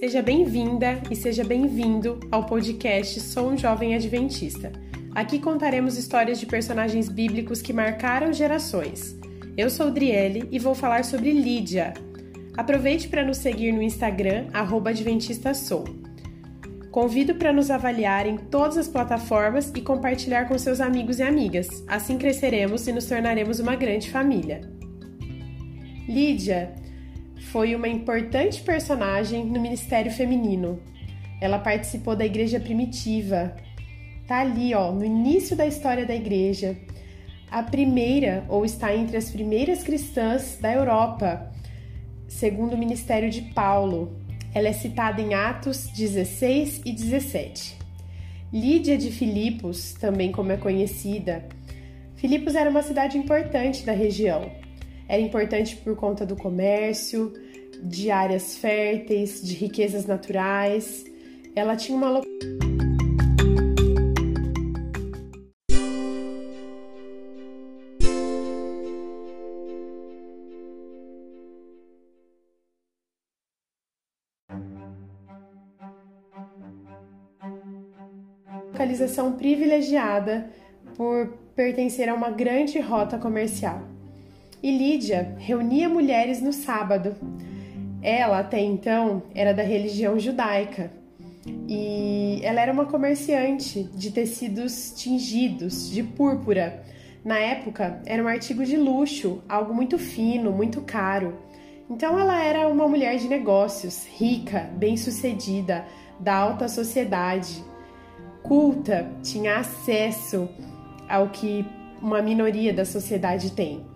Seja bem-vinda e seja bem-vindo ao podcast Sou um Jovem Adventista. Aqui contaremos histórias de personagens bíblicos que marcaram gerações. Eu sou Driele e vou falar sobre Lídia. Aproveite para nos seguir no Instagram, AdventistaSou. Convido para nos avaliar em todas as plataformas e compartilhar com seus amigos e amigas. Assim cresceremos e nos tornaremos uma grande família. Lídia foi uma importante personagem no ministério feminino. Ela participou da igreja primitiva. Tá ali, ó, no início da história da igreja. A primeira, ou está entre as primeiras cristãs da Europa, segundo o ministério de Paulo. Ela é citada em Atos 16 e 17. Lídia de Filipos, também como é conhecida. Filipos era uma cidade importante da região era importante por conta do comércio, de áreas férteis, de riquezas naturais. Ela tinha uma localização privilegiada por pertencer a uma grande rota comercial e Lídia reunia mulheres no sábado. Ela, até então, era da religião judaica e ela era uma comerciante de tecidos tingidos de púrpura. Na época, era um artigo de luxo, algo muito fino, muito caro. Então, ela era uma mulher de negócios, rica, bem-sucedida, da alta sociedade, culta, tinha acesso ao que uma minoria da sociedade tem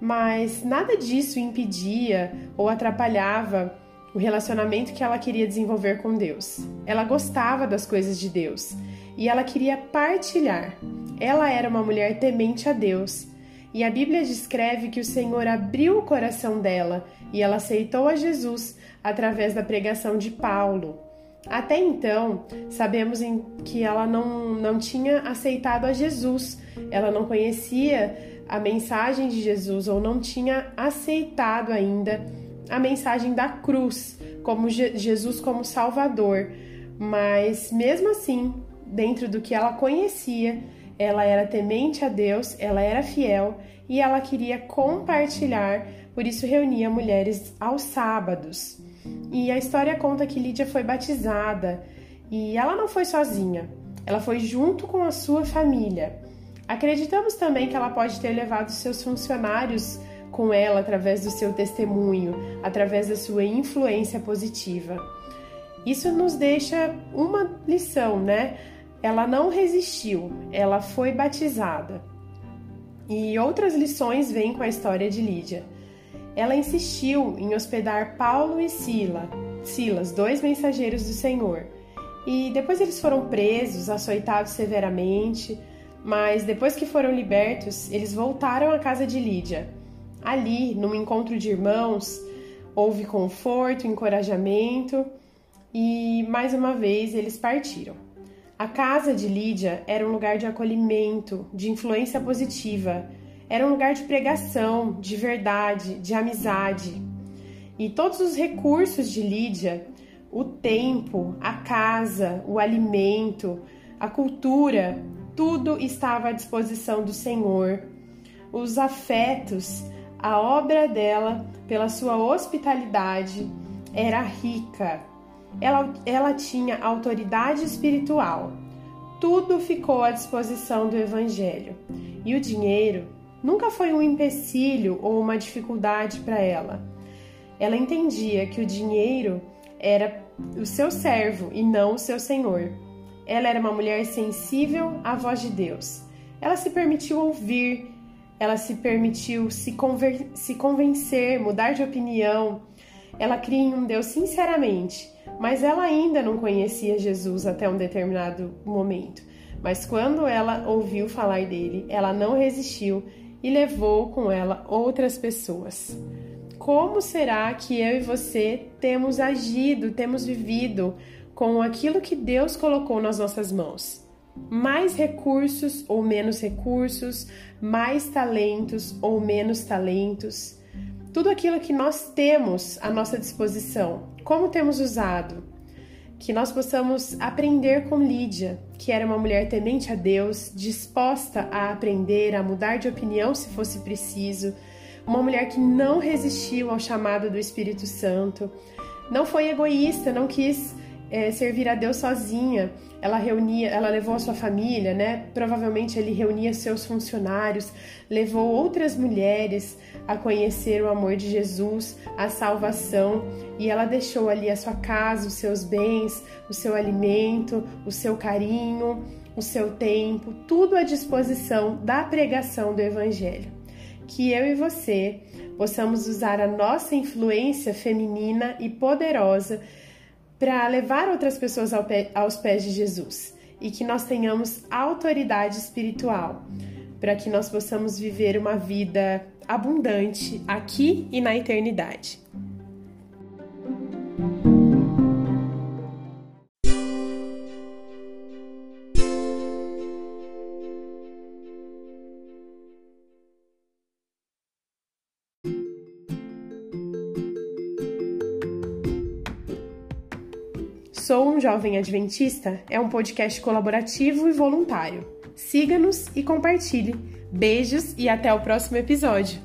mas nada disso impedia ou atrapalhava o relacionamento que ela queria desenvolver com Deus. Ela gostava das coisas de Deus e ela queria partilhar. Ela era uma mulher temente a Deus. E a Bíblia descreve que o Senhor abriu o coração dela e ela aceitou a Jesus através da pregação de Paulo. Até então, sabemos que ela não, não tinha aceitado a Jesus, ela não conhecia a mensagem de Jesus ou não tinha aceitado ainda a mensagem da cruz, como Je Jesus como Salvador. Mas mesmo assim, dentro do que ela conhecia, ela era temente a Deus, ela era fiel e ela queria compartilhar, por isso reunia mulheres aos sábados. E a história conta que Lídia foi batizada e ela não foi sozinha, ela foi junto com a sua família. Acreditamos também que ela pode ter levado seus funcionários com ela através do seu testemunho, através da sua influência positiva. Isso nos deixa uma lição, né? Ela não resistiu, ela foi batizada. E outras lições vêm com a história de Lídia. Ela insistiu em hospedar Paulo e Sila, Silas, dois mensageiros do Senhor. E depois eles foram presos, açoitados severamente. Mas depois que foram libertos, eles voltaram à casa de Lídia. Ali, num encontro de irmãos, houve conforto, encorajamento e mais uma vez eles partiram. A casa de Lídia era um lugar de acolhimento, de influência positiva, era um lugar de pregação, de verdade, de amizade. E todos os recursos de Lídia, o tempo, a casa, o alimento, a cultura, tudo estava à disposição do Senhor. Os afetos, a obra dela, pela sua hospitalidade, era rica. Ela, ela tinha autoridade espiritual. Tudo ficou à disposição do Evangelho. E o dinheiro nunca foi um empecilho ou uma dificuldade para ela. Ela entendia que o dinheiro era o seu servo e não o seu senhor. Ela era uma mulher sensível à voz de Deus. Ela se permitiu ouvir, ela se permitiu se, conver se convencer, mudar de opinião. Ela cria em um Deus sinceramente, mas ela ainda não conhecia Jesus até um determinado momento. Mas quando ela ouviu falar dele, ela não resistiu e levou com ela outras pessoas. Como será que eu e você temos agido, temos vivido com aquilo que Deus colocou nas nossas mãos. Mais recursos ou menos recursos, mais talentos ou menos talentos. tudo aquilo que nós temos à nossa disposição, como temos usado. Que nós possamos aprender com Lídia, que era uma mulher temente a Deus, disposta a aprender, a mudar de opinião se fosse preciso, uma mulher que não resistiu ao chamado do Espírito Santo, não foi egoísta, não quis é, servir a Deus sozinha. Ela reunia, ela levou a sua família, né? Provavelmente ele reunia seus funcionários, levou outras mulheres a conhecer o amor de Jesus, a salvação, e ela deixou ali a sua casa, os seus bens, o seu alimento, o seu carinho, o seu tempo, tudo à disposição da pregação do evangelho. Que eu e você possamos usar a nossa influência feminina e poderosa para levar outras pessoas ao pé, aos pés de Jesus e que nós tenhamos autoridade espiritual para que nós possamos viver uma vida abundante aqui e na eternidade. Sou um Jovem Adventista é um podcast colaborativo e voluntário. Siga-nos e compartilhe. Beijos e até o próximo episódio.